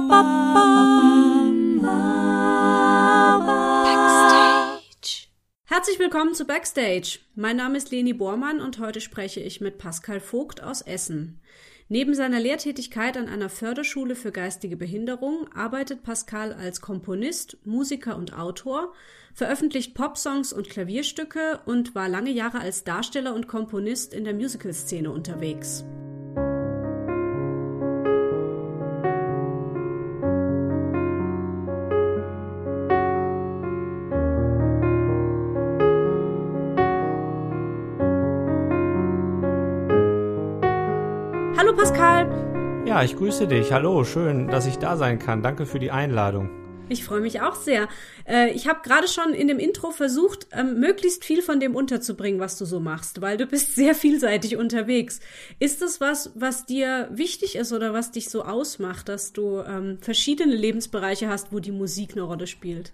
Backstage. Herzlich willkommen zu Backstage. Mein Name ist Leni Bormann und heute spreche ich mit Pascal Vogt aus Essen. Neben seiner Lehrtätigkeit an einer Förderschule für geistige Behinderung arbeitet Pascal als Komponist, Musiker und Autor, veröffentlicht Popsongs und Klavierstücke und war lange Jahre als Darsteller und Komponist in der Musicalszene unterwegs. Ja, ich grüße dich. Hallo, schön, dass ich da sein kann. Danke für die Einladung. Ich freue mich auch sehr. Äh, ich habe gerade schon in dem Intro versucht, ähm, möglichst viel von dem unterzubringen, was du so machst, weil du bist sehr vielseitig unterwegs. Ist das was, was dir wichtig ist oder was dich so ausmacht, dass du ähm, verschiedene Lebensbereiche hast, wo die Musik eine Rolle spielt?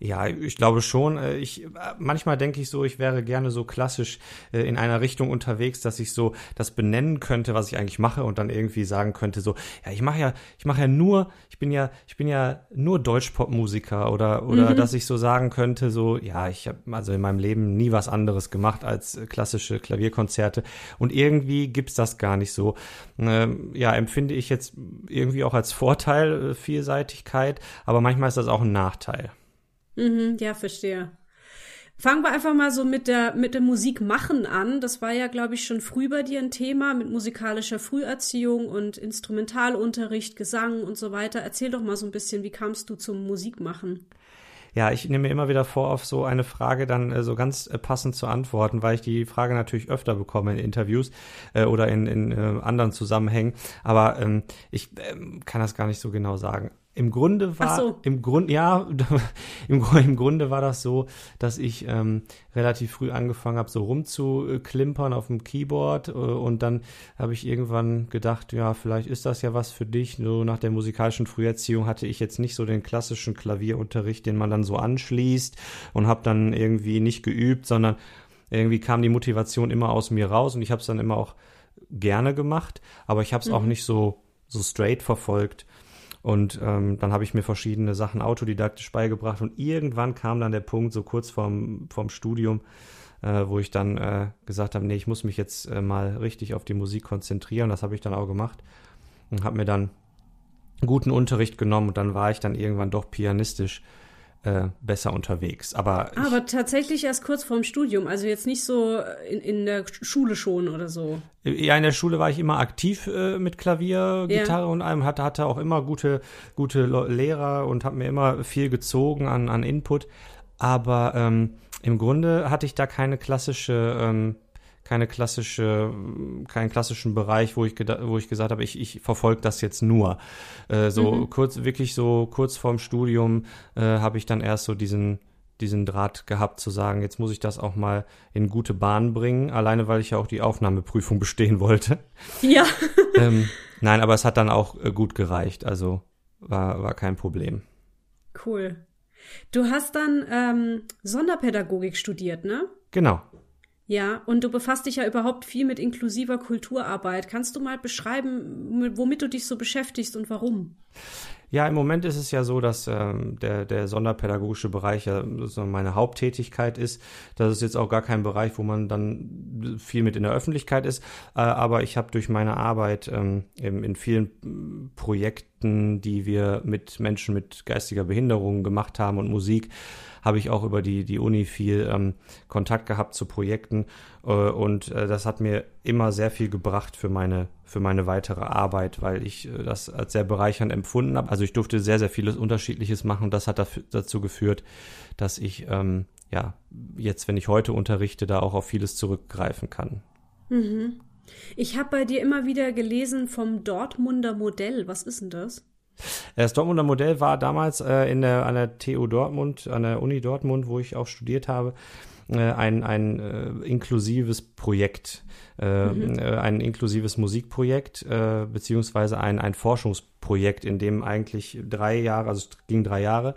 Ja, ich glaube schon. Äh, ich manchmal denke ich so, ich wäre gerne so klassisch äh, in einer Richtung unterwegs, dass ich so das benennen könnte, was ich eigentlich mache und dann irgendwie sagen könnte so, ja, ich mache ja, ich mache ja nur, ich bin ja, ich bin ja nur Deutschpop-Musiker oder oder mhm. dass ich so sagen könnte so, ja, ich habe also in meinem Leben nie was anderes gemacht als äh, klassische Klavierkonzerte und irgendwie gibt's das gar nicht so. Ähm, ja, empfinde ich jetzt irgendwie auch als Vorteil Vielseitigkeit, aber manchmal ist das auch ein Nachteil. Mhm, ja, verstehe. Fangen wir einfach mal so mit der, mit dem Musikmachen an. Das war ja, glaube ich, schon früh bei dir ein Thema mit musikalischer Früherziehung und Instrumentalunterricht, Gesang und so weiter. Erzähl doch mal so ein bisschen, wie kamst du zum Musikmachen? Ja, ich nehme mir immer wieder vor, auf so eine Frage dann äh, so ganz äh, passend zu antworten, weil ich die Frage natürlich öfter bekomme in Interviews äh, oder in, in äh, anderen Zusammenhängen. Aber ähm, ich ähm, kann das gar nicht so genau sagen. Im Grunde war, so. im Grund, ja, im, im, Grunde war das so, dass ich ähm, relativ früh angefangen habe, so rumzuklimpern auf dem Keyboard äh, und dann habe ich irgendwann gedacht, ja, vielleicht ist das ja was für dich. So nach der musikalischen Früherziehung hatte ich jetzt nicht so den klassischen Klavierunterricht, den man dann so anschließt und habe dann irgendwie nicht geübt, sondern irgendwie kam die Motivation immer aus mir raus und ich habe es dann immer auch gerne gemacht, aber ich habe es mhm. auch nicht so so straight verfolgt. Und ähm, dann habe ich mir verschiedene Sachen autodidaktisch beigebracht und irgendwann kam dann der Punkt, so kurz vorm, vorm Studium, äh, wo ich dann äh, gesagt habe, nee, ich muss mich jetzt äh, mal richtig auf die Musik konzentrieren. Das habe ich dann auch gemacht und habe mir dann guten Unterricht genommen und dann war ich dann irgendwann doch pianistisch äh, besser unterwegs. Aber, aber tatsächlich erst kurz vorm Studium, also jetzt nicht so in, in der Schule schon oder so. Ja, in der Schule war ich immer aktiv äh, mit Klavier, Gitarre ja. und allem, hatte, hatte auch immer gute, gute Lehrer und habe mir immer viel gezogen an, an Input. Aber ähm, im Grunde hatte ich da keine klassische ähm, keine klassische, keinen klassischen Bereich, wo ich, wo ich gesagt habe, ich, ich verfolge das jetzt nur. Äh, so mhm. kurz, wirklich so kurz vorm Studium äh, habe ich dann erst so diesen, diesen Draht gehabt zu sagen, jetzt muss ich das auch mal in gute Bahn bringen, alleine weil ich ja auch die Aufnahmeprüfung bestehen wollte. Ja. ähm, nein, aber es hat dann auch äh, gut gereicht, also war, war kein Problem. Cool. Du hast dann ähm, Sonderpädagogik studiert, ne? Genau. Ja, und du befasst dich ja überhaupt viel mit inklusiver Kulturarbeit. Kannst du mal beschreiben, womit du dich so beschäftigst und warum? Ja, im Moment ist es ja so, dass ähm, der, der sonderpädagogische Bereich ja meine Haupttätigkeit ist. Das ist jetzt auch gar kein Bereich, wo man dann viel mit in der Öffentlichkeit ist. Äh, aber ich habe durch meine Arbeit ähm, in, in vielen Projekten, die wir mit Menschen mit geistiger Behinderung gemacht haben und Musik, habe ich auch über die, die Uni viel ähm, Kontakt gehabt zu Projekten äh, und äh, das hat mir immer sehr viel gebracht für meine, für meine weitere Arbeit, weil ich äh, das als sehr bereichernd empfunden habe. Also ich durfte sehr, sehr vieles Unterschiedliches machen. Das hat dafür, dazu geführt, dass ich ähm, ja jetzt, wenn ich heute unterrichte, da auch auf vieles zurückgreifen kann. Mhm. Ich habe bei dir immer wieder gelesen vom Dortmunder Modell. Was ist denn das? Das Dortmunder Modell war damals äh, in der, an der TU Dortmund, an der Uni Dortmund, wo ich auch studiert habe, äh, ein, ein äh, inklusives Projekt, äh, mhm. Äh, ein inklusives Musikprojekt, äh, beziehungsweise ein, ein Forschungsprojekt, in dem eigentlich drei Jahre, also es ging drei Jahre,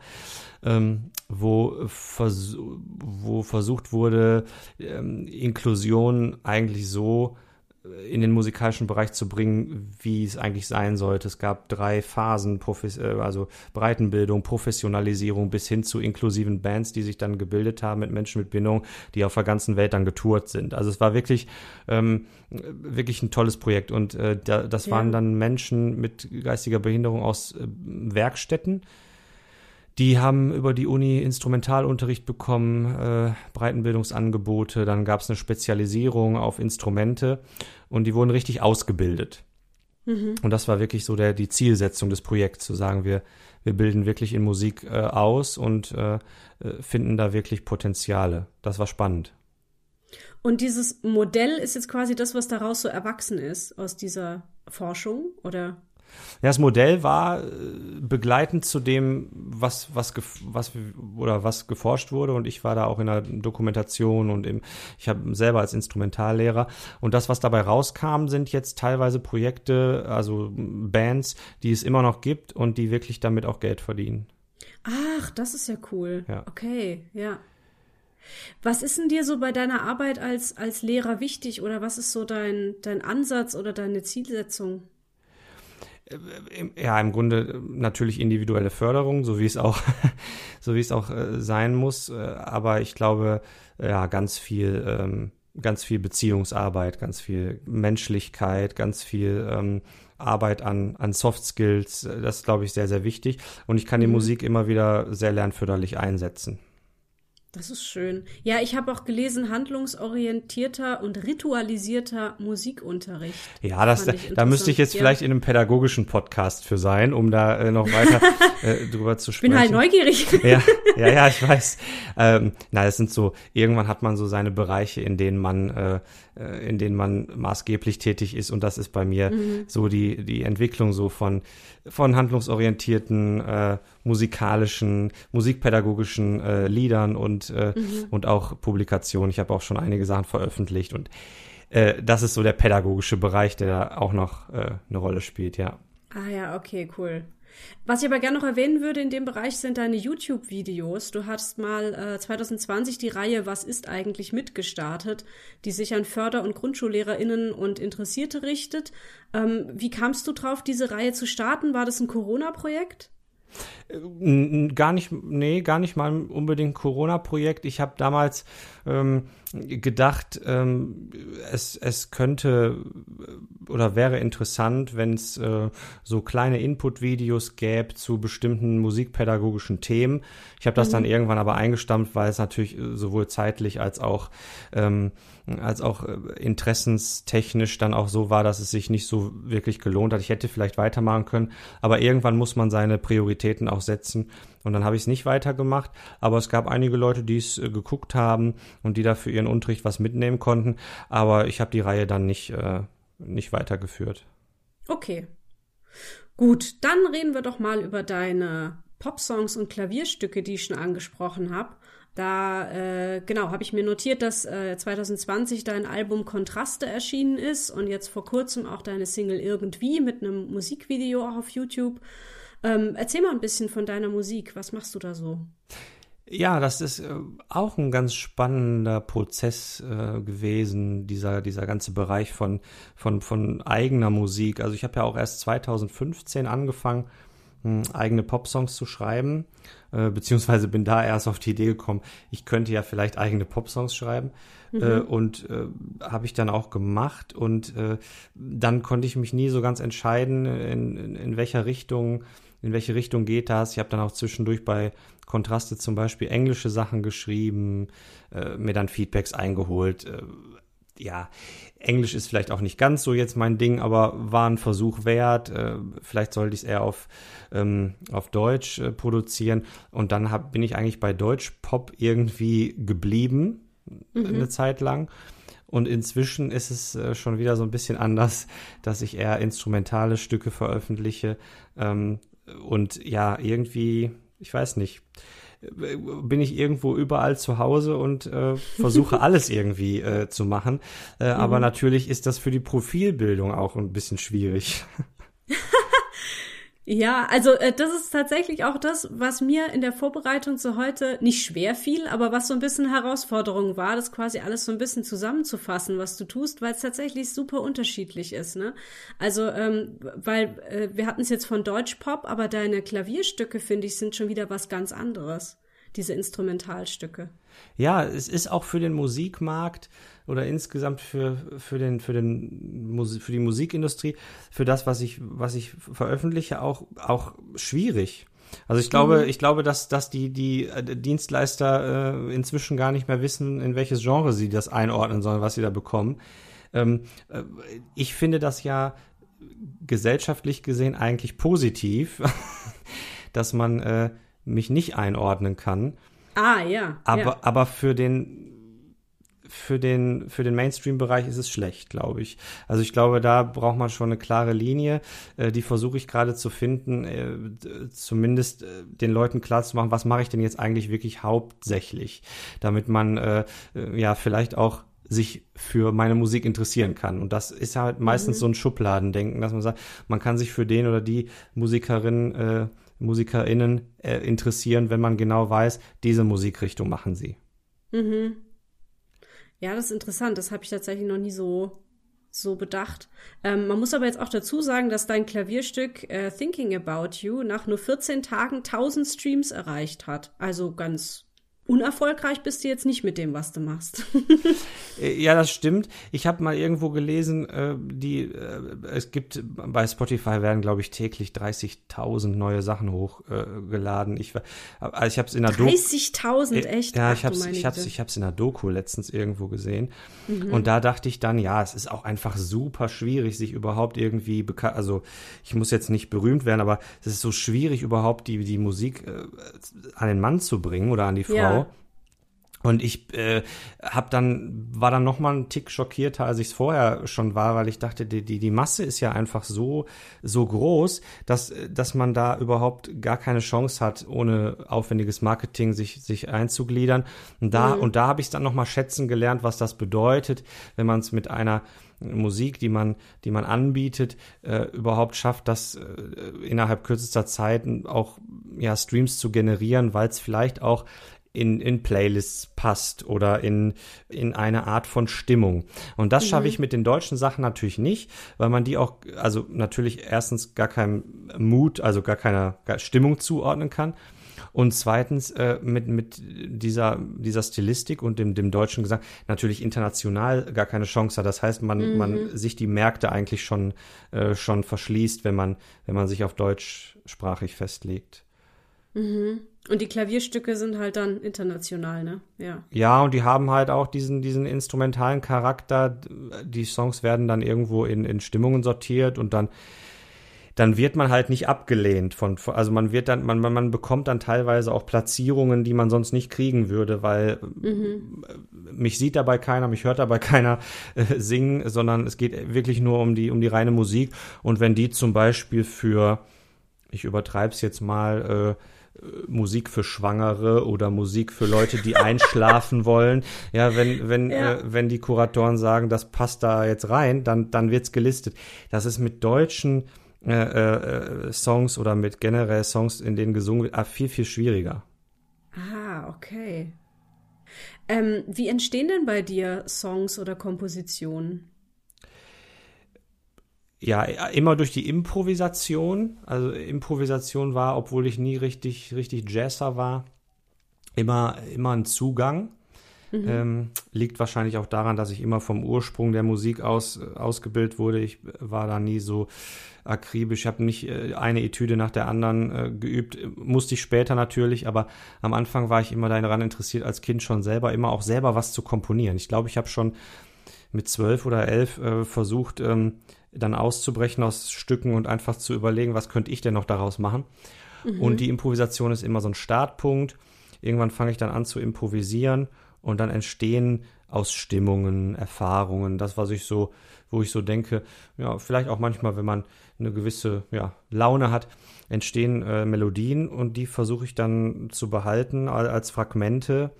ähm, wo, vers wo versucht wurde, ähm, Inklusion eigentlich so in den musikalischen Bereich zu bringen, wie es eigentlich sein sollte. Es gab drei Phasen, äh, also Breitenbildung, Professionalisierung bis hin zu inklusiven Bands, die sich dann gebildet haben mit Menschen mit Bindung, die auf der ganzen Welt dann getourt sind. Also es war wirklich, ähm, wirklich ein tolles Projekt und äh, da, das ja. waren dann Menschen mit geistiger Behinderung aus äh, Werkstätten, die haben über die Uni Instrumentalunterricht bekommen, äh, Breitenbildungsangebote, dann gab es eine Spezialisierung auf Instrumente und die wurden richtig ausgebildet. Mhm. Und das war wirklich so der, die Zielsetzung des Projekts, zu sagen, wir, wir bilden wirklich in Musik äh, aus und äh, äh finden da wirklich Potenziale. Das war spannend. Und dieses Modell ist jetzt quasi das, was daraus so erwachsen ist aus dieser Forschung, oder? Ja, das Modell war äh, begleitend zu dem, was, was, was, oder was geforscht wurde. Und ich war da auch in der Dokumentation und im, ich habe selber als Instrumentallehrer. Und das, was dabei rauskam, sind jetzt teilweise Projekte, also Bands, die es immer noch gibt und die wirklich damit auch Geld verdienen. Ach, das ist ja cool. Ja. Okay, ja. Was ist denn dir so bei deiner Arbeit als, als Lehrer wichtig oder was ist so dein, dein Ansatz oder deine Zielsetzung? Ja, im Grunde natürlich individuelle Förderung, so wie es auch, so wie es auch äh, sein muss. Äh, aber ich glaube, ja, ganz viel, ähm, ganz viel Beziehungsarbeit, ganz viel Menschlichkeit, ganz viel ähm, Arbeit an, an Soft Skills. Das ist, glaube ich, sehr, sehr wichtig. Und ich kann die mhm. Musik immer wieder sehr lernförderlich einsetzen. Das ist schön. Ja, ich habe auch gelesen, handlungsorientierter und ritualisierter Musikunterricht. Ja, das, da müsste ich jetzt ja. vielleicht in einem pädagogischen Podcast für sein, um da äh, noch weiter äh, drüber zu sprechen. Ich bin halt neugierig. Ja, ja, ja ich weiß. Ähm, na, es sind so, irgendwann hat man so seine Bereiche, in denen man äh, äh, in denen man maßgeblich tätig ist. Und das ist bei mir mhm. so die, die Entwicklung so von, von handlungsorientierten, äh, musikalischen, musikpädagogischen äh, Liedern und, äh, mhm. und auch Publikationen. Ich habe auch schon einige Sachen veröffentlicht und äh, das ist so der pädagogische Bereich, der da auch noch äh, eine Rolle spielt, ja. Ah ja, okay, cool. Was ich aber gerne noch erwähnen würde in dem Bereich sind deine YouTube-Videos. Du hast mal äh, 2020 die Reihe Was ist eigentlich mitgestartet, die sich an Förder- und GrundschullehrerInnen und Interessierte richtet. Ähm, wie kamst du drauf, diese Reihe zu starten? War das ein Corona-Projekt? Gar nicht, nee, gar nicht mal unbedingt Corona-Projekt. Ich habe damals ähm, gedacht, ähm, es, es könnte oder wäre interessant, wenn es äh, so kleine Input-Videos gäbe zu bestimmten musikpädagogischen Themen. Ich habe das mhm. dann irgendwann aber eingestampft, weil es natürlich äh, sowohl zeitlich als auch ähm, als auch äh, interessenstechnisch dann auch so war, dass es sich nicht so wirklich gelohnt hat. Ich hätte vielleicht weitermachen können, aber irgendwann muss man seine Prioritäten auch setzen. Und dann habe ich es nicht weitergemacht, aber es gab einige Leute, die es äh, geguckt haben und die da für ihren Unterricht was mitnehmen konnten. Aber ich habe die Reihe dann nicht, äh, nicht weitergeführt. Okay. Gut, dann reden wir doch mal über deine Popsongs und Klavierstücke, die ich schon angesprochen habe. Da, äh, genau, habe ich mir notiert, dass äh, 2020 dein Album Kontraste erschienen ist und jetzt vor kurzem auch deine Single Irgendwie mit einem Musikvideo auch auf YouTube. Ähm, erzähl mal ein bisschen von deiner Musik. Was machst du da so? Ja, das ist äh, auch ein ganz spannender Prozess äh, gewesen, dieser, dieser ganze Bereich von, von, von eigener Musik. Also ich habe ja auch erst 2015 angefangen, eigene Popsongs zu schreiben, äh, beziehungsweise bin da erst auf die Idee gekommen, ich könnte ja vielleicht eigene Popsongs schreiben mhm. äh, und äh, habe ich dann auch gemacht und äh, dann konnte ich mich nie so ganz entscheiden, in, in, in welcher Richtung, in welche Richtung geht das. Ich habe dann auch zwischendurch bei Kontraste zum Beispiel englische Sachen geschrieben, äh, mir dann Feedbacks eingeholt. Äh, ja, Englisch ist vielleicht auch nicht ganz so jetzt mein Ding, aber war ein Versuch wert. Äh, vielleicht sollte ich es eher auf, ähm, auf Deutsch äh, produzieren. Und dann hab, bin ich eigentlich bei Deutsch-Pop irgendwie geblieben, mhm. eine Zeit lang. Und inzwischen ist es äh, schon wieder so ein bisschen anders, dass ich eher instrumentale Stücke veröffentliche. Ähm, und ja, irgendwie, ich weiß nicht bin ich irgendwo überall zu Hause und äh, versuche alles irgendwie äh, zu machen. Äh, mhm. Aber natürlich ist das für die Profilbildung auch ein bisschen schwierig. Ja, also äh, das ist tatsächlich auch das, was mir in der Vorbereitung zu heute nicht schwer fiel, aber was so ein bisschen Herausforderung war, das quasi alles so ein bisschen zusammenzufassen, was du tust, weil es tatsächlich super unterschiedlich ist. Ne? Also, ähm, weil äh, wir hatten es jetzt von Deutschpop, aber deine Klavierstücke, finde ich, sind schon wieder was ganz anderes, diese Instrumentalstücke. Ja, es ist auch für den Musikmarkt oder insgesamt für, für, den, für, den, für die Musikindustrie, für das, was ich, was ich veröffentliche, auch, auch schwierig. Also ich glaube, mhm. ich glaube, dass, dass die, die äh, Dienstleister äh, inzwischen gar nicht mehr wissen, in welches Genre sie das einordnen sollen, was sie da bekommen. Ähm, äh, ich finde das ja gesellschaftlich gesehen eigentlich positiv, dass man äh, mich nicht einordnen kann. Ah, ja. Aber, ja. aber für den für den, für den Mainstream-Bereich ist es schlecht, glaube ich. Also ich glaube, da braucht man schon eine klare Linie. Äh, die versuche ich gerade zu finden, äh, zumindest äh, den Leuten klar zu machen, was mache ich denn jetzt eigentlich wirklich hauptsächlich, damit man äh, äh ja vielleicht auch sich für meine Musik interessieren kann. Und das ist halt meistens mhm. so ein Schubladendenken, dass man sagt, man kann sich für den oder die Musikerin, äh, MusikerInnen äh, interessieren, wenn man genau weiß, diese Musikrichtung machen sie. Mhm. Ja, das ist interessant. Das habe ich tatsächlich noch nie so so bedacht. Ähm, man muss aber jetzt auch dazu sagen, dass dein Klavierstück äh, Thinking About You nach nur 14 Tagen 1000 Streams erreicht hat. Also ganz unerfolgreich bist du jetzt nicht mit dem, was du machst. Äh, ja, das stimmt. Ich habe mal irgendwo gelesen, äh, die äh, es gibt bei Spotify werden glaube ich täglich 30.000 neue Sachen hochgeladen. Äh, ich also ich habe es in der Doku 30.000 echt. Ja, ich habe es ich hab's, ich hab's in der Doku letztens irgendwo gesehen mhm. und da dachte ich dann, ja, es ist auch einfach super schwierig, sich überhaupt irgendwie bekannt, also ich muss jetzt nicht berühmt werden, aber es ist so schwierig überhaupt die die Musik äh, an den Mann zu bringen oder an die Frau. Ja. Und ich äh, habe dann war dann noch mal einen Tick schockierter, als ich es vorher schon war, weil ich dachte, die, die die Masse ist ja einfach so so groß, dass dass man da überhaupt gar keine Chance hat, ohne aufwendiges Marketing sich sich einzugliedern. Und da mhm. und da habe ich dann noch mal schätzen gelernt, was das bedeutet, wenn man es mit einer Musik, die man, die man anbietet, äh, überhaupt schafft, das äh, innerhalb kürzester Zeit auch ja Streams zu generieren, weil es vielleicht auch in, in Playlists passt oder in, in eine Art von Stimmung. Und das mhm. schaffe ich mit den deutschen Sachen natürlich nicht, weil man die auch, also natürlich erstens gar keinem Mut, also gar keiner Stimmung zuordnen kann. Und zweitens äh, mit, mit dieser, dieser Stilistik und dem, dem deutschen Gesang natürlich international gar keine Chance hat. Das heißt, man, mhm. man sich die Märkte eigentlich schon, äh, schon verschließt, wenn man, wenn man sich auf deutschsprachig festlegt. Mhm. Und die Klavierstücke sind halt dann international, ne? Ja. Ja, und die haben halt auch diesen, diesen instrumentalen Charakter. Die Songs werden dann irgendwo in, in Stimmungen sortiert und dann, dann wird man halt nicht abgelehnt von, also man wird dann, man, man bekommt dann teilweise auch Platzierungen, die man sonst nicht kriegen würde, weil mhm. mich sieht dabei keiner, mich hört dabei keiner äh, singen, sondern es geht wirklich nur um die, um die reine Musik. Und wenn die zum Beispiel für, ich übertreibe es jetzt mal, äh, Musik für Schwangere oder Musik für Leute, die einschlafen wollen. Ja, wenn, wenn, ja. Äh, wenn die Kuratoren sagen, das passt da jetzt rein, dann, dann wird's gelistet. Das ist mit deutschen äh, äh, Songs oder mit generell Songs, in denen gesungen wird, viel, viel schwieriger. Ah, okay. Ähm, wie entstehen denn bei dir Songs oder Kompositionen? Ja, immer durch die Improvisation. Also Improvisation war, obwohl ich nie richtig, richtig Jazzer war, immer, immer ein Zugang. Mhm. Ähm, liegt wahrscheinlich auch daran, dass ich immer vom Ursprung der Musik aus ausgebildet wurde. Ich war da nie so akribisch. Ich habe nicht äh, eine Etüde nach der anderen äh, geübt. Musste ich später natürlich, aber am Anfang war ich immer daran interessiert, als Kind schon selber, immer auch selber was zu komponieren. Ich glaube, ich habe schon mit zwölf oder elf äh, versucht, ähm, dann auszubrechen aus Stücken und einfach zu überlegen, was könnte ich denn noch daraus machen. Mhm. Und die Improvisation ist immer so ein Startpunkt. Irgendwann fange ich dann an zu improvisieren und dann entstehen aus Stimmungen, Erfahrungen, das, was ich so, wo ich so denke, ja, vielleicht auch manchmal, wenn man eine gewisse ja, Laune hat, entstehen äh, Melodien und die versuche ich dann zu behalten als Fragmente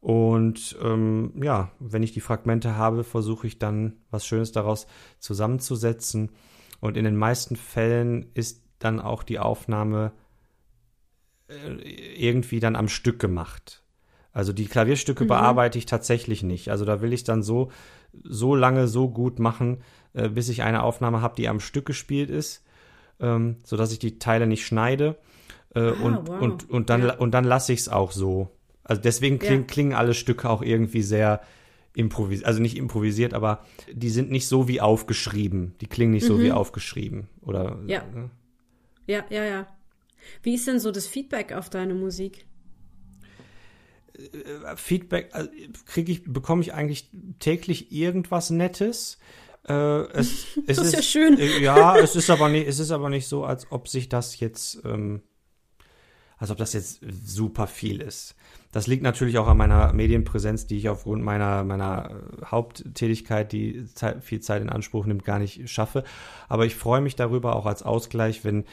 und ähm, ja, wenn ich die Fragmente habe, versuche ich dann was Schönes daraus zusammenzusetzen. Und in den meisten Fällen ist dann auch die Aufnahme äh, irgendwie dann am Stück gemacht. Also die Klavierstücke mhm. bearbeite ich tatsächlich nicht. Also da will ich dann so, so lange so gut machen, äh, bis ich eine Aufnahme habe, die am Stück gespielt ist, ähm, sodass ich die Teile nicht schneide. Äh, ah, und, wow. und, und dann, ja. und dann lasse ich es auch so. Also deswegen kling, ja. klingen alle Stücke auch irgendwie sehr improvisiert, also nicht improvisiert, aber die sind nicht so wie aufgeschrieben. Die klingen nicht mhm. so wie aufgeschrieben. Oder, ja. Ne? Ja, ja, ja. Wie ist denn so das Feedback auf deine Musik? Äh, Feedback also kriege ich, bekomme ich eigentlich täglich irgendwas Nettes. Äh, es, es das ist, ist ja schön. Äh, ja, es ist aber nicht, es ist aber nicht so, als ob sich das jetzt, ähm, als ob das jetzt super viel ist. Das liegt natürlich auch an meiner Medienpräsenz, die ich aufgrund meiner, meiner Haupttätigkeit, die viel Zeit in Anspruch nimmt, gar nicht schaffe. Aber ich freue mich darüber auch als Ausgleich, wenn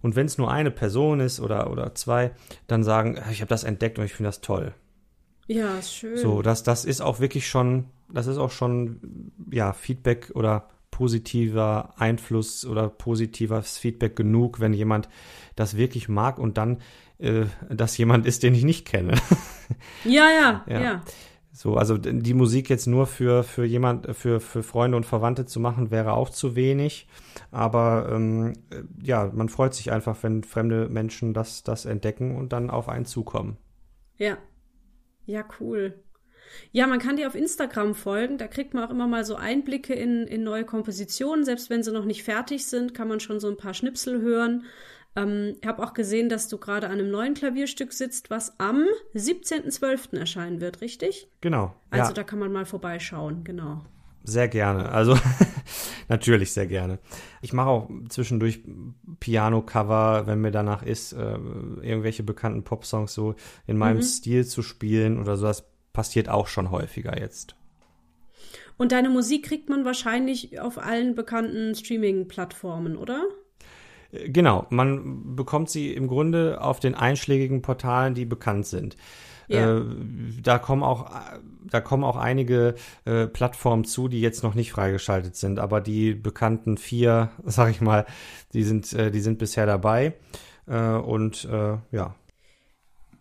und wenn es nur eine Person ist oder, oder zwei, dann sagen, ich habe das entdeckt und ich finde das toll. Ja, ist schön. So, das, das ist auch wirklich schon, das ist auch schon, ja, Feedback oder positiver Einfluss oder positives Feedback genug, wenn jemand das wirklich mag und dann äh, das jemand ist, den ich nicht kenne. Ja, ja, ja. ja. So, also die Musik jetzt nur für, für jemand, für, für Freunde und Verwandte zu machen, wäre auch zu wenig. Aber ähm, ja, man freut sich einfach, wenn fremde Menschen das, das entdecken und dann auf einen zukommen. Ja. Ja, cool. Ja, man kann dir auf Instagram folgen. Da kriegt man auch immer mal so Einblicke in, in neue Kompositionen. Selbst wenn sie noch nicht fertig sind, kann man schon so ein paar Schnipsel hören. Ähm, ich habe auch gesehen, dass du gerade an einem neuen Klavierstück sitzt, was am 17.12. erscheinen wird, richtig? Genau. Also ja. da kann man mal vorbeischauen, genau. Sehr gerne. Also natürlich sehr gerne. Ich mache auch zwischendurch Piano-Cover, wenn mir danach ist, äh, irgendwelche bekannten Popsongs so in meinem mhm. Stil zu spielen oder so. Das passiert auch schon häufiger jetzt. Und deine Musik kriegt man wahrscheinlich auf allen bekannten Streaming-Plattformen, oder? Genau, man bekommt sie im Grunde auf den einschlägigen Portalen, die bekannt sind. Ja. Äh, da kommen auch da kommen auch einige äh, Plattformen zu, die jetzt noch nicht freigeschaltet sind, aber die bekannten vier, sag ich mal, die sind äh, die sind bisher dabei äh, und äh, ja.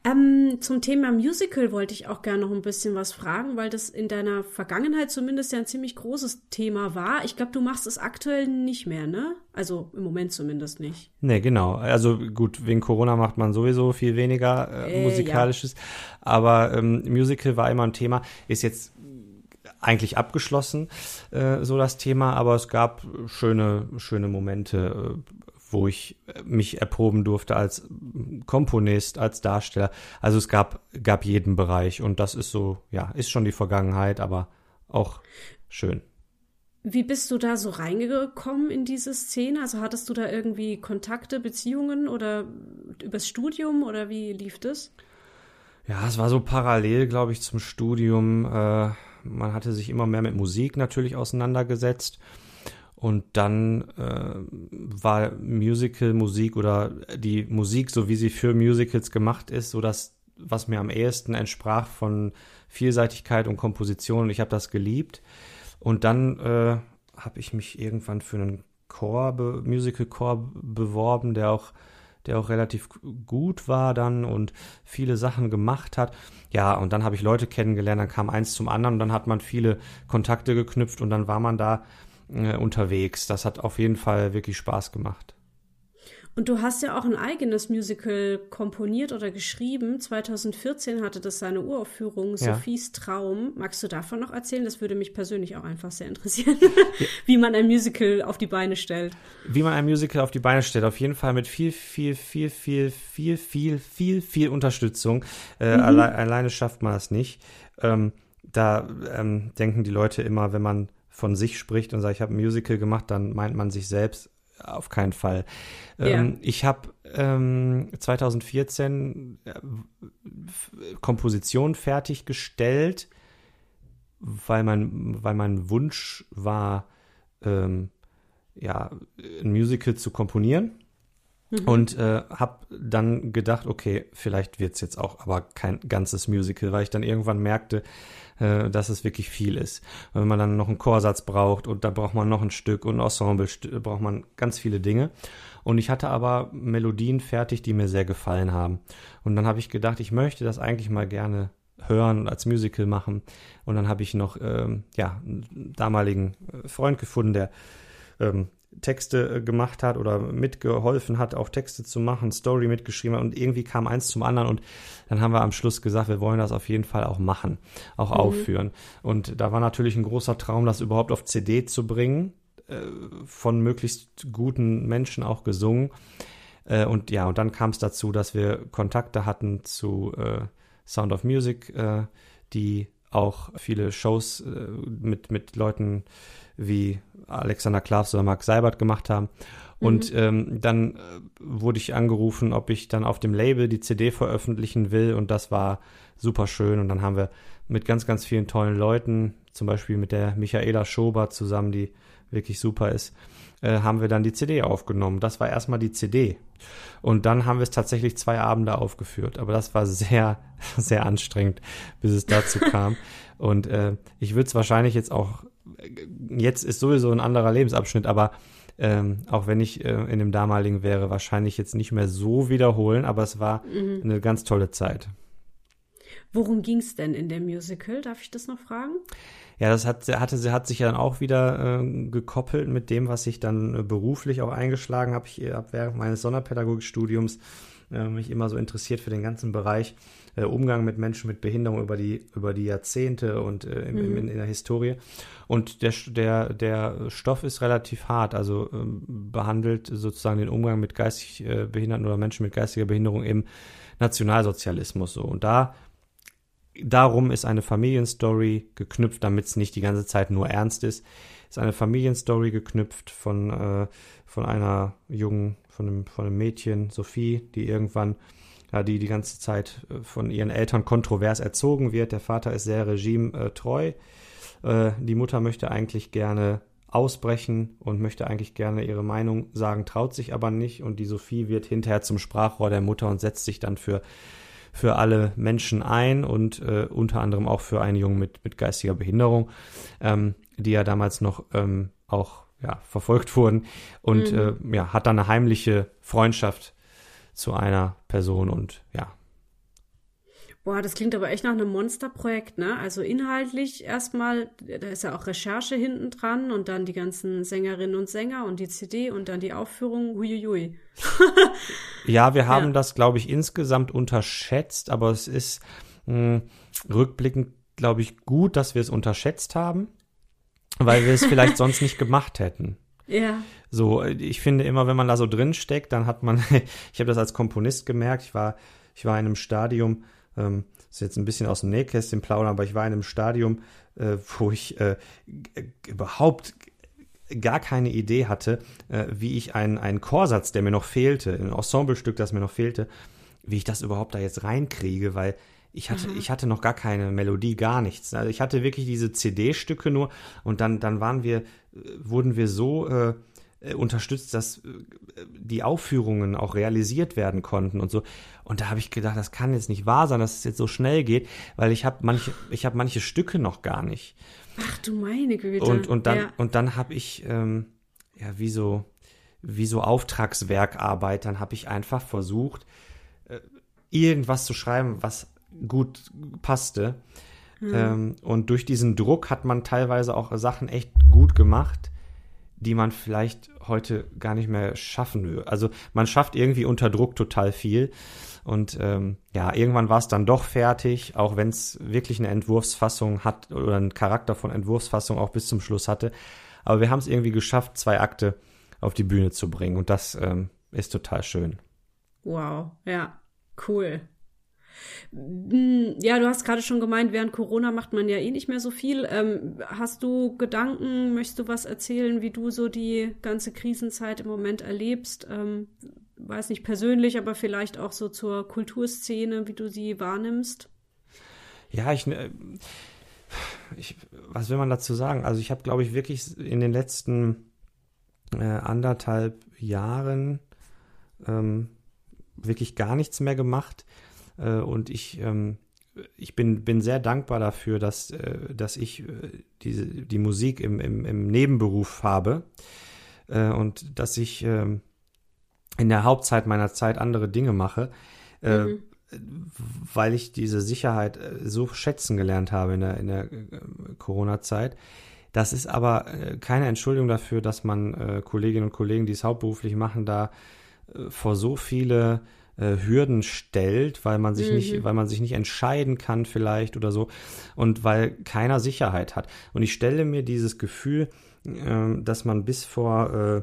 Ähm, zum Thema Musical wollte ich auch gerne noch ein bisschen was fragen, weil das in deiner Vergangenheit zumindest ja ein ziemlich großes Thema war. Ich glaube, du machst es aktuell nicht mehr, ne? Also im Moment zumindest nicht. Nee, genau. Also gut, wegen Corona macht man sowieso viel weniger äh, äh, musikalisches. Ja. Aber ähm, Musical war immer ein Thema. Ist jetzt eigentlich abgeschlossen, äh, so das Thema, aber es gab schöne, schöne Momente, äh, wo ich äh, mich erproben durfte als Komponist, als Darsteller. Also es gab, gab jeden Bereich und das ist so, ja, ist schon die Vergangenheit, aber auch schön. Wie bist du da so reingekommen in diese Szene? Also hattest du da irgendwie Kontakte, Beziehungen oder übers Studium oder wie lief das? Ja, es war so parallel, glaube ich, zum Studium. Äh, man hatte sich immer mehr mit Musik natürlich auseinandergesetzt und dann äh, war Musical-Musik oder die Musik, so wie sie für Musicals gemacht ist, so das, was mir am ehesten entsprach von Vielseitigkeit und Komposition. Und ich habe das geliebt. Und dann äh, habe ich mich irgendwann für einen Chor, Musical-Chor beworben, der auch der auch relativ gut war dann und viele Sachen gemacht hat. Ja, und dann habe ich Leute kennengelernt, dann kam eins zum anderen und dann hat man viele Kontakte geknüpft und dann war man da äh, unterwegs. Das hat auf jeden Fall wirklich Spaß gemacht. Und du hast ja auch ein eigenes Musical komponiert oder geschrieben. 2014 hatte das seine Uraufführung, ja. Sophies Traum. Magst du davon noch erzählen? Das würde mich persönlich auch einfach sehr interessieren, ja. wie man ein Musical auf die Beine stellt. Wie man ein Musical auf die Beine stellt. Auf jeden Fall mit viel, viel, viel, viel, viel, viel, viel, viel Unterstützung. Äh, mhm. alle, alleine schafft man das nicht. Ähm, da ähm, denken die Leute immer, wenn man von sich spricht und sagt, ich habe ein Musical gemacht, dann meint man sich selbst auf keinen Fall. Yeah. Ähm, ich habe ähm, 2014 äh, Komposition fertiggestellt, weil mein, weil mein Wunsch war, ähm, ja, ein Musical zu komponieren. Mhm. Und äh, habe dann gedacht, okay, vielleicht wird's jetzt auch aber kein ganzes Musical, weil ich dann irgendwann merkte, äh, dass es wirklich viel ist. Wenn man dann noch einen Chorsatz braucht und da braucht man noch ein Stück und Ensemble, braucht man ganz viele Dinge. Und ich hatte aber Melodien fertig, die mir sehr gefallen haben. Und dann habe ich gedacht, ich möchte das eigentlich mal gerne hören und als Musical machen. Und dann habe ich noch ähm, ja, einen damaligen äh, Freund gefunden, der ähm, Texte äh, gemacht hat oder mitgeholfen hat, auch Texte zu machen, Story mitgeschrieben hat und irgendwie kam eins zum anderen und dann haben wir am Schluss gesagt, wir wollen das auf jeden Fall auch machen, auch mhm. aufführen. Und da war natürlich ein großer Traum, das überhaupt auf CD zu bringen, äh, von möglichst guten Menschen auch gesungen. Äh, und ja, und dann kam es dazu, dass wir Kontakte hatten zu Sound of Music, die auch viele Shows mit, mit Leuten wie Alexander Klavs oder Mark Seibert gemacht haben. Und mhm. ähm, dann äh, wurde ich angerufen, ob ich dann auf dem Label die CD veröffentlichen will. Und das war super schön. Und dann haben wir mit ganz, ganz vielen tollen Leuten, zum Beispiel mit der Michaela Schober zusammen, die wirklich super ist, äh, haben wir dann die CD aufgenommen. Das war erstmal die CD. Und dann haben wir es tatsächlich zwei Abende aufgeführt. Aber das war sehr, sehr anstrengend, bis es dazu kam. Und äh, ich würde es wahrscheinlich jetzt auch jetzt ist sowieso ein anderer Lebensabschnitt, aber ähm, auch wenn ich äh, in dem damaligen wäre, wahrscheinlich jetzt nicht mehr so wiederholen, aber es war mhm. eine ganz tolle Zeit. Worum ging es denn in dem Musical? Darf ich das noch fragen? Ja, das hat, hatte, hat sich ja dann auch wieder äh, gekoppelt mit dem, was ich dann äh, beruflich auch eingeschlagen habe. Ich habe während meines Sonderpädagogikstudiums äh, mich immer so interessiert für den ganzen Bereich äh, Umgang mit Menschen mit Behinderung über die, über die Jahrzehnte und äh, mhm. in, in, der Historie. Und der, der, der Stoff ist relativ hart, also ähm, behandelt sozusagen den Umgang mit geistig äh, Behinderten oder Menschen mit geistiger Behinderung im Nationalsozialismus so. Und da darum ist eine Familienstory geknüpft, damit es nicht die ganze Zeit nur ernst ist. Ist eine Familienstory geknüpft von, äh, von einer jungen, von einem, von einem Mädchen, Sophie, die irgendwann ja, die die ganze Zeit äh, von ihren Eltern kontrovers erzogen wird. Der Vater ist sehr regimetreu. Äh, die Mutter möchte eigentlich gerne ausbrechen und möchte eigentlich gerne ihre Meinung sagen, traut sich aber nicht. Und die Sophie wird hinterher zum Sprachrohr der Mutter und setzt sich dann für, für alle Menschen ein und äh, unter anderem auch für einen Jungen mit, mit geistiger Behinderung, ähm, die ja damals noch ähm, auch ja, verfolgt wurden und mhm. äh, ja, hat dann eine heimliche Freundschaft zu einer Person und ja. Boah, das klingt aber echt nach einem Monsterprojekt, ne? Also inhaltlich erstmal, da ist ja auch Recherche hinten dran und dann die ganzen Sängerinnen und Sänger und die CD und dann die Aufführung, huiuiui. ja, wir haben ja. das, glaube ich, insgesamt unterschätzt, aber es ist mh, hm, rückblickend, glaube ich, gut, dass wir es unterschätzt haben, weil wir es vielleicht sonst nicht gemacht hätten. Ja. So, ich finde immer, wenn man da so drin steckt, dann hat man, ich habe das als Komponist gemerkt, ich war, ich war in einem Stadium, ähm, das ist jetzt ein bisschen aus dem Nähkästchen plaudern, aber ich war in einem Stadium, äh, wo ich äh, überhaupt gar keine Idee hatte, äh, wie ich einen, einen Chorsatz, der mir noch fehlte, ein Ensemblestück, das mir noch fehlte, wie ich das überhaupt da jetzt reinkriege, weil ich hatte, mhm. ich hatte noch gar keine Melodie, gar nichts. Also ich hatte wirklich diese CD-Stücke nur und dann, dann waren wir, wurden wir so äh, äh, unterstützt, dass äh, die Aufführungen auch realisiert werden konnten und so. Und da habe ich gedacht, das kann jetzt nicht wahr sein, dass es jetzt so schnell geht, weil ich habe manche, ich habe manche Stücke noch gar nicht. Ach du meine Güte. Und, und dann, ja. und dann habe ich, ähm, ja, wie so, wie so Auftragswerkarbeit, dann habe ich einfach versucht, äh, irgendwas zu schreiben, was gut passte. Hm. Ähm, und durch diesen Druck hat man teilweise auch Sachen echt gut gemacht die man vielleicht heute gar nicht mehr schaffen würde. Also man schafft irgendwie unter Druck total viel. Und ähm, ja, irgendwann war es dann doch fertig, auch wenn es wirklich eine Entwurfsfassung hat oder einen Charakter von Entwurfsfassung auch bis zum Schluss hatte. Aber wir haben es irgendwie geschafft, zwei Akte auf die Bühne zu bringen. Und das ähm, ist total schön. Wow, ja, cool. Hm, ja, du hast gerade schon gemeint, während Corona macht man ja eh nicht mehr so viel. Ähm, hast du Gedanken, möchtest du was erzählen, wie du so die ganze Krisenzeit im Moment erlebst? Ähm, weiß nicht persönlich, aber vielleicht auch so zur Kulturszene, wie du sie wahrnimmst? Ja, ich, äh, ich was will man dazu sagen? Also ich habe, glaube ich, wirklich in den letzten äh, anderthalb Jahren ähm, wirklich gar nichts mehr gemacht. Äh, und ich, ähm, ich bin, bin sehr dankbar dafür, dass, äh, dass ich äh, diese, die Musik im, im, im Nebenberuf habe äh, und dass ich ähm, in der Hauptzeit meiner Zeit andere Dinge mache. Mhm weil ich diese Sicherheit so schätzen gelernt habe in der, in der Corona-Zeit. Das ist aber keine Entschuldigung dafür, dass man Kolleginnen und Kollegen, die es hauptberuflich machen, da vor so viele Hürden stellt, weil man sich mhm. nicht, weil man sich nicht entscheiden kann vielleicht oder so und weil keiner Sicherheit hat. Und ich stelle mir dieses Gefühl, äh, dass man bis vor äh,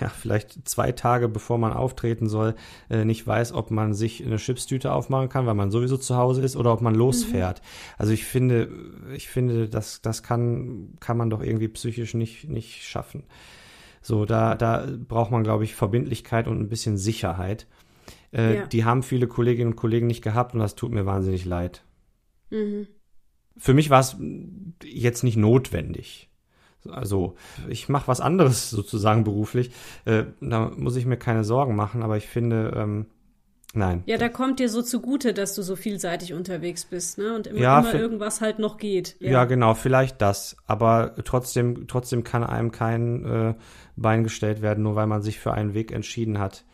ja, vielleicht zwei Tage bevor man auftreten soll, äh, nicht weiß, ob man sich eine Chipstüte aufmachen kann, weil man sowieso zu Hause ist oder ob man losfährt. Mhm. Also ich finde, ich finde, das, das kann, kann man doch irgendwie psychisch nicht, nicht schaffen. So, da, da braucht man, glaube ich, Verbindlichkeit und ein bisschen Sicherheit. Äh, ja. Die haben viele Kolleginnen und Kollegen nicht gehabt und das tut mir wahnsinnig leid. Mhm. Für mich war es jetzt nicht notwendig. Also ich mache was anderes sozusagen beruflich. Äh, da muss ich mir keine Sorgen machen, aber ich finde, ähm, nein. Ja, da kommt dir so zugute, dass du so vielseitig unterwegs bist, ne? Und immer, ja, immer irgendwas halt noch geht. Ja. ja. genau, vielleicht das. Aber trotzdem, trotzdem kann einem kein äh, Bein gestellt werden, nur weil man sich für einen Weg entschieden hat.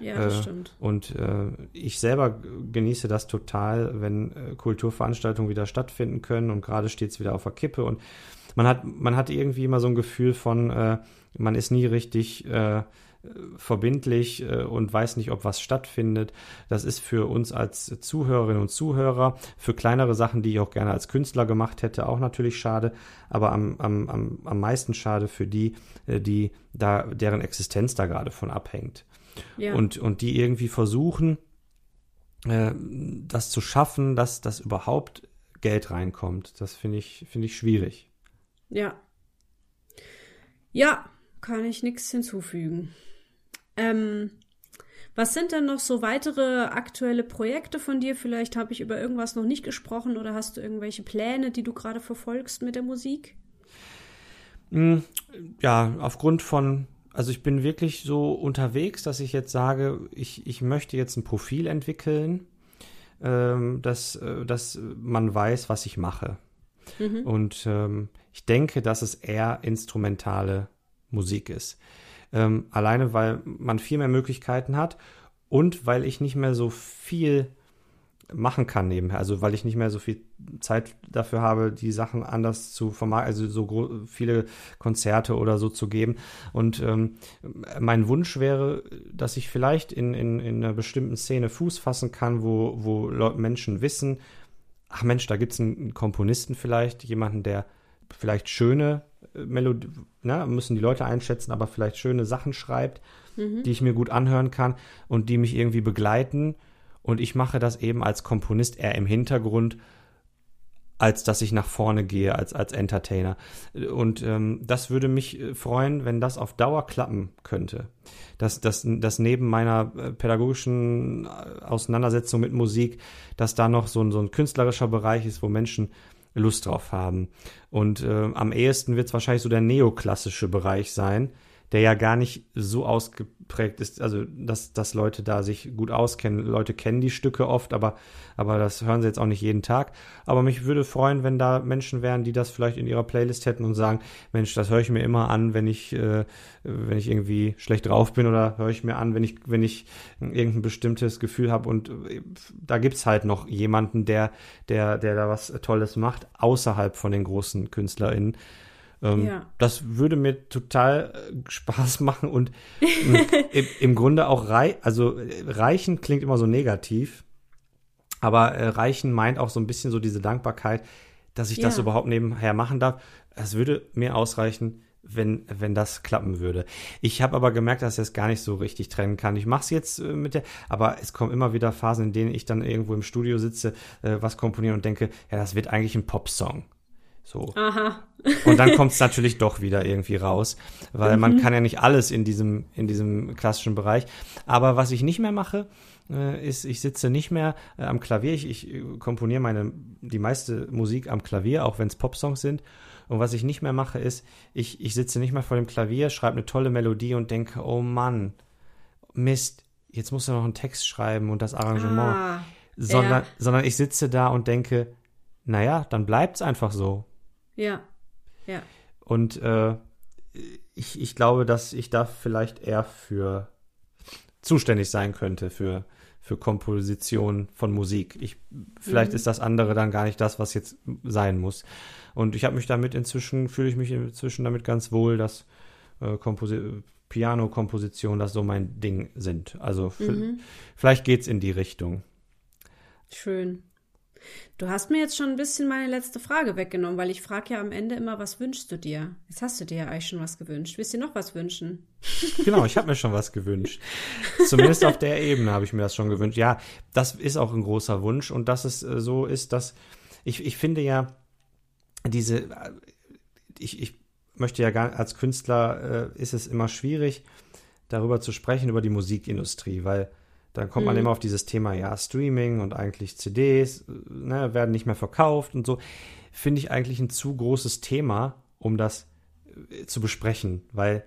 Ja, das äh, stimmt. Und äh, ich selber genieße das total, wenn äh, Kulturveranstaltungen wieder stattfinden können und gerade steht es wieder auf der Kippe und man hat, man hat irgendwie immer so ein Gefühl von, äh, man ist nie richtig äh, verbindlich äh, und weiß nicht, ob was stattfindet. Das ist für uns als Zuhörerinnen und Zuhörer, für kleinere Sachen, die ich auch gerne als Künstler gemacht hätte, auch natürlich schade, aber am, am, am, am meisten schade für die, die da, deren Existenz da gerade von abhängt ja. und, und die irgendwie versuchen, äh, das zu schaffen, dass das überhaupt Geld reinkommt. Das finde ich, finde ich schwierig. Ja. Ja, kann ich nichts hinzufügen. Ähm, was sind denn noch so weitere aktuelle Projekte von dir? Vielleicht habe ich über irgendwas noch nicht gesprochen oder hast du irgendwelche Pläne, die du gerade verfolgst mit der Musik? Hm, ja, aufgrund von also ich bin wirklich so unterwegs, dass ich jetzt sage, ich, ich möchte jetzt ein Profil entwickeln, ähm, dass, äh, dass man weiß, was ich mache. Mhm. Und ähm, ich denke, dass es eher instrumentale Musik ist. Ähm, alleine, weil man viel mehr Möglichkeiten hat und weil ich nicht mehr so viel machen kann nebenher. Also weil ich nicht mehr so viel Zeit dafür habe, die Sachen anders zu vermarkten, also so viele Konzerte oder so zu geben. Und ähm, mein Wunsch wäre, dass ich vielleicht in, in, in einer bestimmten Szene Fuß fassen kann, wo, wo Menschen wissen, ach Mensch, da gibt es einen Komponisten vielleicht, jemanden, der vielleicht schöne äh, Melodie, na, müssen die Leute einschätzen, aber vielleicht schöne Sachen schreibt, mhm. die ich mir gut anhören kann und die mich irgendwie begleiten und ich mache das eben als Komponist eher im Hintergrund, als dass ich nach vorne gehe als, als Entertainer. Und ähm, das würde mich äh, freuen, wenn das auf Dauer klappen könnte. Dass, dass, dass neben meiner äh, pädagogischen äh, Auseinandersetzung mit Musik, dass da noch so ein, so ein künstlerischer Bereich ist, wo Menschen Lust drauf haben. Und äh, am ehesten wird es wahrscheinlich so der neoklassische Bereich sein, der ja gar nicht so ausgeprägt ist, also dass, dass Leute da sich gut auskennen. Leute kennen die Stücke oft, aber, aber das hören sie jetzt auch nicht jeden Tag. Aber mich würde freuen, wenn da Menschen wären, die das vielleicht in ihrer Playlist hätten und sagen, Mensch, das höre ich mir immer an, wenn ich, äh, wenn ich irgendwie schlecht drauf bin oder höre ich mir an, wenn ich, wenn ich irgendein bestimmtes Gefühl habe. Und äh, da gibt's halt noch jemanden, der, der, der da was Tolles macht, außerhalb von den großen KünstlerInnen. Ähm, ja. Das würde mir total äh, Spaß machen und im, im, Grunde auch rei also äh, reichen klingt immer so negativ, aber äh, reichen meint auch so ein bisschen so diese Dankbarkeit, dass ich ja. das überhaupt nebenher machen darf. Es würde mir ausreichen, wenn, wenn das klappen würde. Ich habe aber gemerkt, dass ich das gar nicht so richtig trennen kann. Ich mache es jetzt äh, mit der, aber es kommen immer wieder Phasen, in denen ich dann irgendwo im Studio sitze, äh, was komponiere und denke, ja, das wird eigentlich ein Popsong. So. Aha. Und dann kommt es natürlich doch wieder irgendwie raus, weil mhm. man kann ja nicht alles in diesem, in diesem klassischen Bereich. Aber was ich nicht mehr mache, äh, ist, ich sitze nicht mehr äh, am Klavier. Ich, ich äh, komponiere meine, die meiste Musik am Klavier, auch wenn es Popsongs sind. Und was ich nicht mehr mache, ist, ich, ich sitze nicht mehr vor dem Klavier, schreibe eine tolle Melodie und denke, oh Mann, Mist, jetzt musst du noch einen Text schreiben und das Arrangement. Ah, sondern, ja. sondern ich sitze da und denke, naja, dann bleibt's einfach so. Ja, ja. Und äh, ich, ich glaube, dass ich da vielleicht eher für zuständig sein könnte, für, für Komposition von Musik. Ich, vielleicht Mhm. ist das andere dann gar nicht das, was jetzt sein muss. Und ich habe mich damit inzwischen, fühle ich mich inzwischen damit ganz wohl, dass äh, Komposi Piano-Kompositionen das so mein Ding sind. Also Mhm. vielleicht geht's in die Richtung. Schön. Du hast mir jetzt schon ein bisschen meine letzte Frage weggenommen, weil ich frage ja am Ende immer, was wünschst du dir? Jetzt hast du dir ja eigentlich schon was gewünscht. Willst du dir noch was wünschen? Genau, ich habe mir schon was gewünscht. Zumindest auf der Ebene habe ich mir das schon gewünscht. Ja, das ist auch ein großer Wunsch und dass es äh, so ist, dass ich, ich finde ja diese, äh, ich, ich möchte ja gar, als Künstler äh, ist es immer schwierig, darüber zu sprechen, über die Musikindustrie, weil dann kommt man Mhm. immer auf dieses Thema, ja, Streaming und eigentlich CDs, ne, werden nicht mehr verkauft und so. Finde ich eigentlich ein zu großes Thema, um das äh, zu besprechen, weil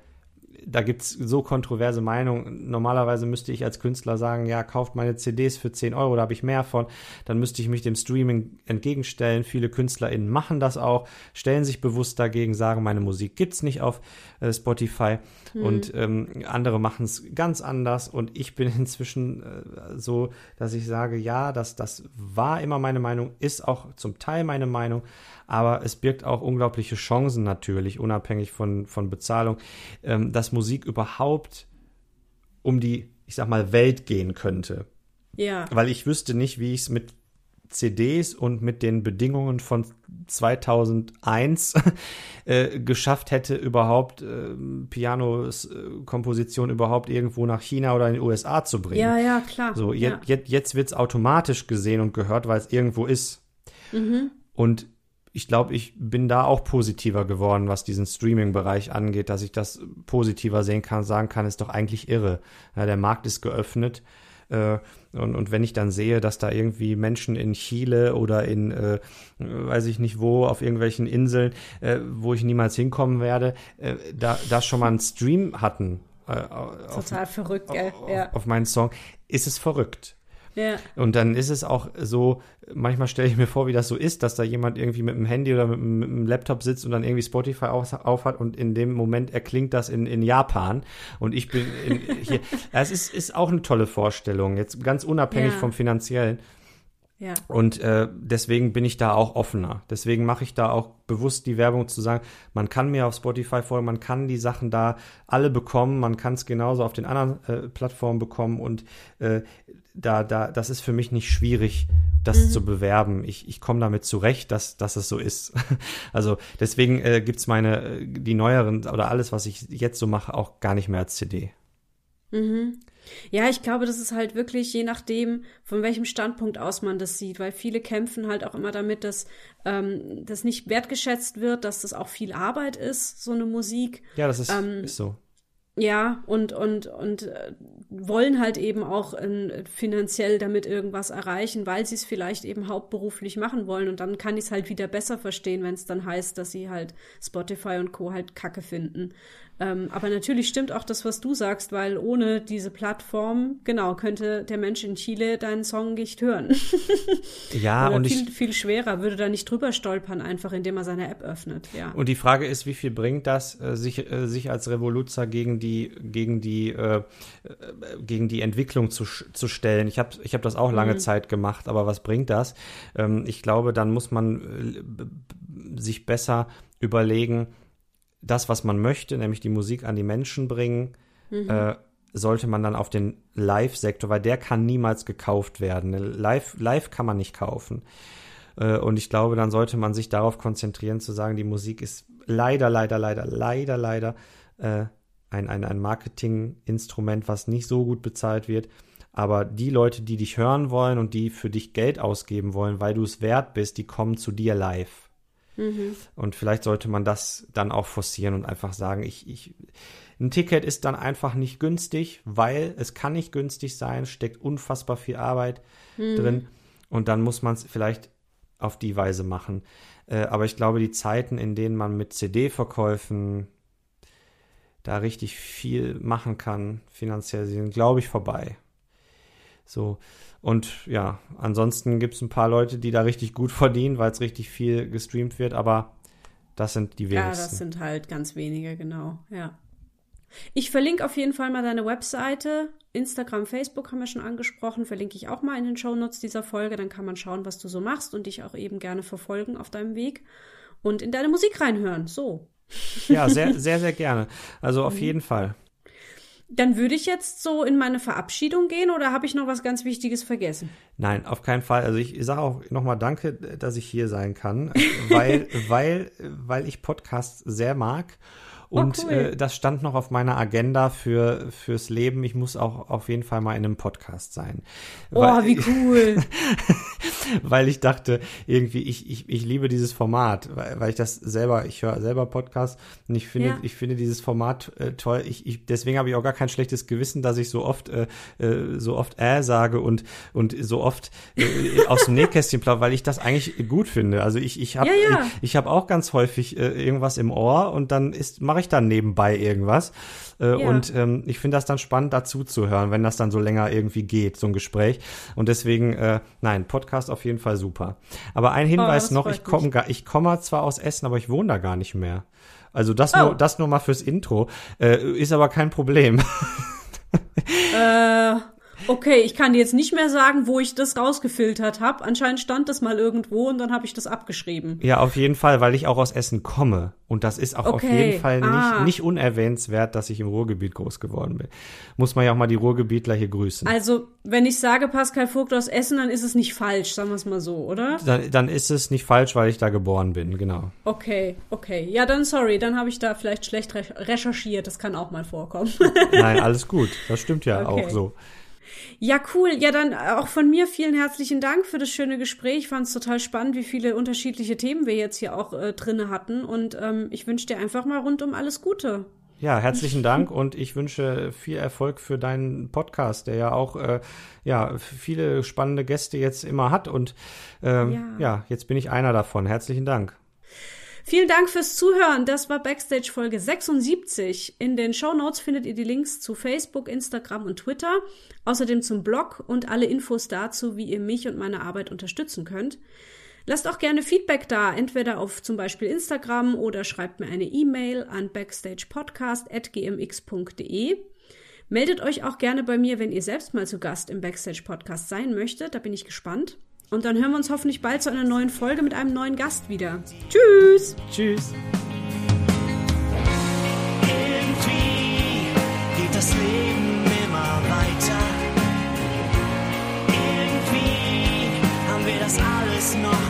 da gibt's so kontroverse Meinungen. Normalerweise müsste ich als Künstler sagen, ja, kauft meine CDs für 10 Euro, da habe ich mehr von. Dann müsste ich mich dem Streaming entgegenstellen. Viele KünstlerInnen machen das auch, stellen sich bewusst dagegen, sagen, meine Musik gibt's nicht auf äh, Spotify. Und ähm, andere machen es ganz anders. Und ich bin inzwischen äh, so, dass ich sage, ja, das, das war immer meine Meinung, ist auch zum Teil meine Meinung, aber es birgt auch unglaubliche Chancen natürlich, unabhängig von, von Bezahlung, ähm, dass Musik überhaupt um die, ich sag mal, Welt gehen könnte. Ja, Weil ich wüsste nicht, wie ich es mit CDs und mit den Bedingungen von 2001 äh, geschafft hätte, überhaupt äh, Piano-Komposition überhaupt irgendwo nach China oder in die USA zu bringen. ja, ja, klar. So, ja. jetzt, jetzt, jetzt wird es automatisch gesehen und gehört, weil es irgendwo ist. Mhm. Und ich glaube, ich bin da auch positiver geworden, was diesen Streaming-Bereich angeht, dass ich das positiver sehen kann, sagen kann, ist doch eigentlich irre. Ja, der Markt ist geöffnet. Äh, und, und wenn ich dann sehe, dass da irgendwie Menschen in Chile oder in, äh, weiß ich nicht wo, auf irgendwelchen Inseln, äh, wo ich niemals hinkommen werde, äh, da, da schon mal einen Stream hatten äh, auf, Total verrückt, gell? auf, Ja. auf meinen Song, ist es verrückt. Ja. Und dann ist es auch so, manchmal stelle ich mir vor, wie das so ist, dass da jemand irgendwie mit dem Handy oder mit, dem- mit dem Laptop sitzt und dann irgendwie Spotify auf, auf hat und in dem Moment erklingt das in, in Japan und ich bin in, hier. Es ist, ist auch eine tolle Vorstellung, jetzt ganz unabhängig Ja. vom Finanziellen. Ja. Und äh, deswegen bin ich da auch offener. Deswegen mache ich da auch bewusst die Werbung zu sagen, man kann mir auf Spotify folgen, man kann die Sachen da alle bekommen, man kann es genauso auf den anderen äh, Plattformen bekommen und äh, da, da, das ist für mich nicht schwierig, das zu bewerben. Ich, ich komme damit zurecht, dass, dass es so ist. Also deswegen äh, gibt's meine, äh, die neueren oder alles, was ich jetzt so mache, auch gar nicht mehr als CD. Mhm. Ja, ich glaube, das ist halt wirklich je nachdem, von welchem Standpunkt aus man das sieht, weil viele kämpfen halt auch immer damit, dass ähm, das nicht wertgeschätzt wird, dass das auch viel Arbeit ist, so eine Musik. Ja, das ist, Ähm, ist so. Ja, und, und, und äh, wollen halt eben auch äh, finanziell damit irgendwas erreichen, weil sie es vielleicht eben hauptberuflich machen wollen. Und dann kann ich es halt wieder besser verstehen, wenn es dann heißt, dass sie halt Spotify und Co. halt Kacke finden. Ähm, aber natürlich stimmt auch das, was du sagst, weil ohne diese Plattform, genau, könnte der Mensch in Chile deinen Song nicht hören. Ja, Oder und ich, viel, viel schwerer, würde da nicht drüber stolpern, einfach indem er seine App öffnet, ja. Und die Frage ist, wie viel bringt das, äh, sich, äh, sich als Revoluzer gegen die, gegen die, äh, äh, gegen die Entwicklung zu, zu stellen? Ich habe ich hab das auch lange Zeit gemacht, aber was bringt das? Ähm, ich glaube, dann muss man sich besser überlegen, das, was man möchte, nämlich die Musik an die Menschen bringen, äh, sollte man dann auf den Live-Sektor, weil der kann niemals gekauft werden. Live, live kann man nicht kaufen. Äh, Und ich glaube, dann sollte man sich darauf konzentrieren, zu sagen, die Musik ist leider, leider, leider, leider, leider äh, ein, ein, ein Marketinginstrument, was nicht so gut bezahlt wird. Aber die Leute, die dich hören wollen und die für dich Geld ausgeben wollen, weil du es wert bist, die kommen zu dir live. Und vielleicht sollte man das dann auch forcieren und einfach sagen, ich, ich, ein Ticket ist dann einfach nicht günstig, weil es kann nicht günstig sein, steckt unfassbar viel Arbeit drin und dann muss man es vielleicht auf die Weise machen. Äh, aber ich glaube, die Zeiten, in denen man mit CD-Verkäufen da richtig viel machen kann finanziell, sind, glaube ich, vorbei. So. Und ja, ansonsten gibt es ein paar Leute, die da richtig gut verdienen, weil es richtig viel gestreamt wird, aber das sind die wenigsten. Ja, das sind halt ganz wenige, genau, ja. Ich verlinke auf jeden Fall mal deine Webseite. Instagram, Facebook haben wir schon angesprochen. Verlinke ich auch mal in den Shownotes dieser Folge. Dann kann man schauen, was du so machst und dich auch eben gerne verfolgen auf deinem Weg und in deine Musik reinhören. So. Ja, sehr, sehr, sehr gerne. Also auf mhm. jeden Fall. Dann würde ich jetzt so in meine Verabschiedung gehen oder habe ich noch was ganz Wichtiges vergessen? Nein, auf keinen Fall. Also ich sage auch nochmal Danke, dass ich hier sein kann, weil, weil, weil ich Podcasts sehr mag und oh, cool. äh, das stand noch auf meiner Agenda für fürs Leben. Ich muss auch auf jeden Fall mal in einem Podcast sein. Oh, weil, wie cool. weil ich dachte, irgendwie, ich, ich, ich liebe dieses Format, weil, weil ich das selber, ich höre selber Podcasts und ich finde, ja. ich finde dieses Format äh, toll. Ich, ich, deswegen habe ich auch gar kein schlechtes Gewissen, dass ich so oft, äh, äh, so oft äh sage und, und so oft äh, aus dem Nähkästchen plaudere, weil ich das eigentlich gut finde. Also ich, ich habe ja, ja. ich, ich habe auch ganz häufig äh, irgendwas im Ohr und dann ist, mache ich ich dann nebenbei irgendwas. Äh, ja. Und ähm, ich finde das dann spannend, dazu zu hören, wenn das dann so länger irgendwie geht, so ein Gespräch. Und deswegen, äh, nein, Podcast auf jeden Fall super. Aber ein Hinweis oh, noch, ich komme ich komme zwar aus Essen, aber ich wohne da gar nicht mehr. Also das, oh. nur, das nur mal fürs Intro. Äh, ist aber kein Problem. äh, Okay, ich kann jetzt nicht mehr sagen, wo ich das rausgefiltert habe. Anscheinend stand das mal irgendwo und dann habe ich das abgeschrieben. Ja, auf jeden Fall, weil ich auch aus Essen komme. Und das ist auch okay. auf jeden Fall nicht, ah. nicht unerwähnenswert, dass ich im Ruhrgebiet groß geworden bin. Muss man ja auch mal die Ruhrgebietler hier grüßen. Also, wenn ich sage Pascal Vogt aus Essen, dann ist es nicht falsch, sagen wir es mal so, oder? Dann, dann ist es nicht falsch, weil ich da geboren bin, genau. Okay, okay. Ja, dann sorry, dann habe ich da vielleicht schlecht recherchiert. Das kann auch mal vorkommen. Nein, alles gut. Das stimmt ja okay. auch so. Ja, cool. Ja, dann auch von mir vielen herzlichen Dank für das schöne Gespräch. Ich fand es total spannend, wie viele unterschiedliche Themen wir jetzt hier auch äh, drinne hatten. Und ähm, ich wünsche dir einfach mal rundum alles Gute. Ja, herzlichen Dank und ich wünsche viel Erfolg für deinen Podcast, der ja auch äh, ja viele spannende Gäste jetzt immer hat und ähm, ja. ja, jetzt bin ich einer davon. Herzlichen Dank. Vielen Dank fürs Zuhören. Das war Backstage Folge 76. In den Show Notes findet ihr die Links zu Facebook, Instagram und Twitter, außerdem zum Blog und alle Infos dazu, wie ihr mich und meine Arbeit unterstützen könnt. Lasst auch gerne Feedback da, entweder auf zum Beispiel Instagram oder schreibt mir eine E-Mail an backstagepodcast.gmx.de. Meldet euch auch gerne bei mir, wenn ihr selbst mal zu Gast im Backstage Podcast sein möchtet. Da bin ich gespannt. Und dann hören wir uns hoffentlich bald zu einer neuen Folge mit einem neuen Gast wieder. Tschüss! Tschüss! Irgendwie geht das Leben immer weiter. Irgendwie haben wir das alles noch.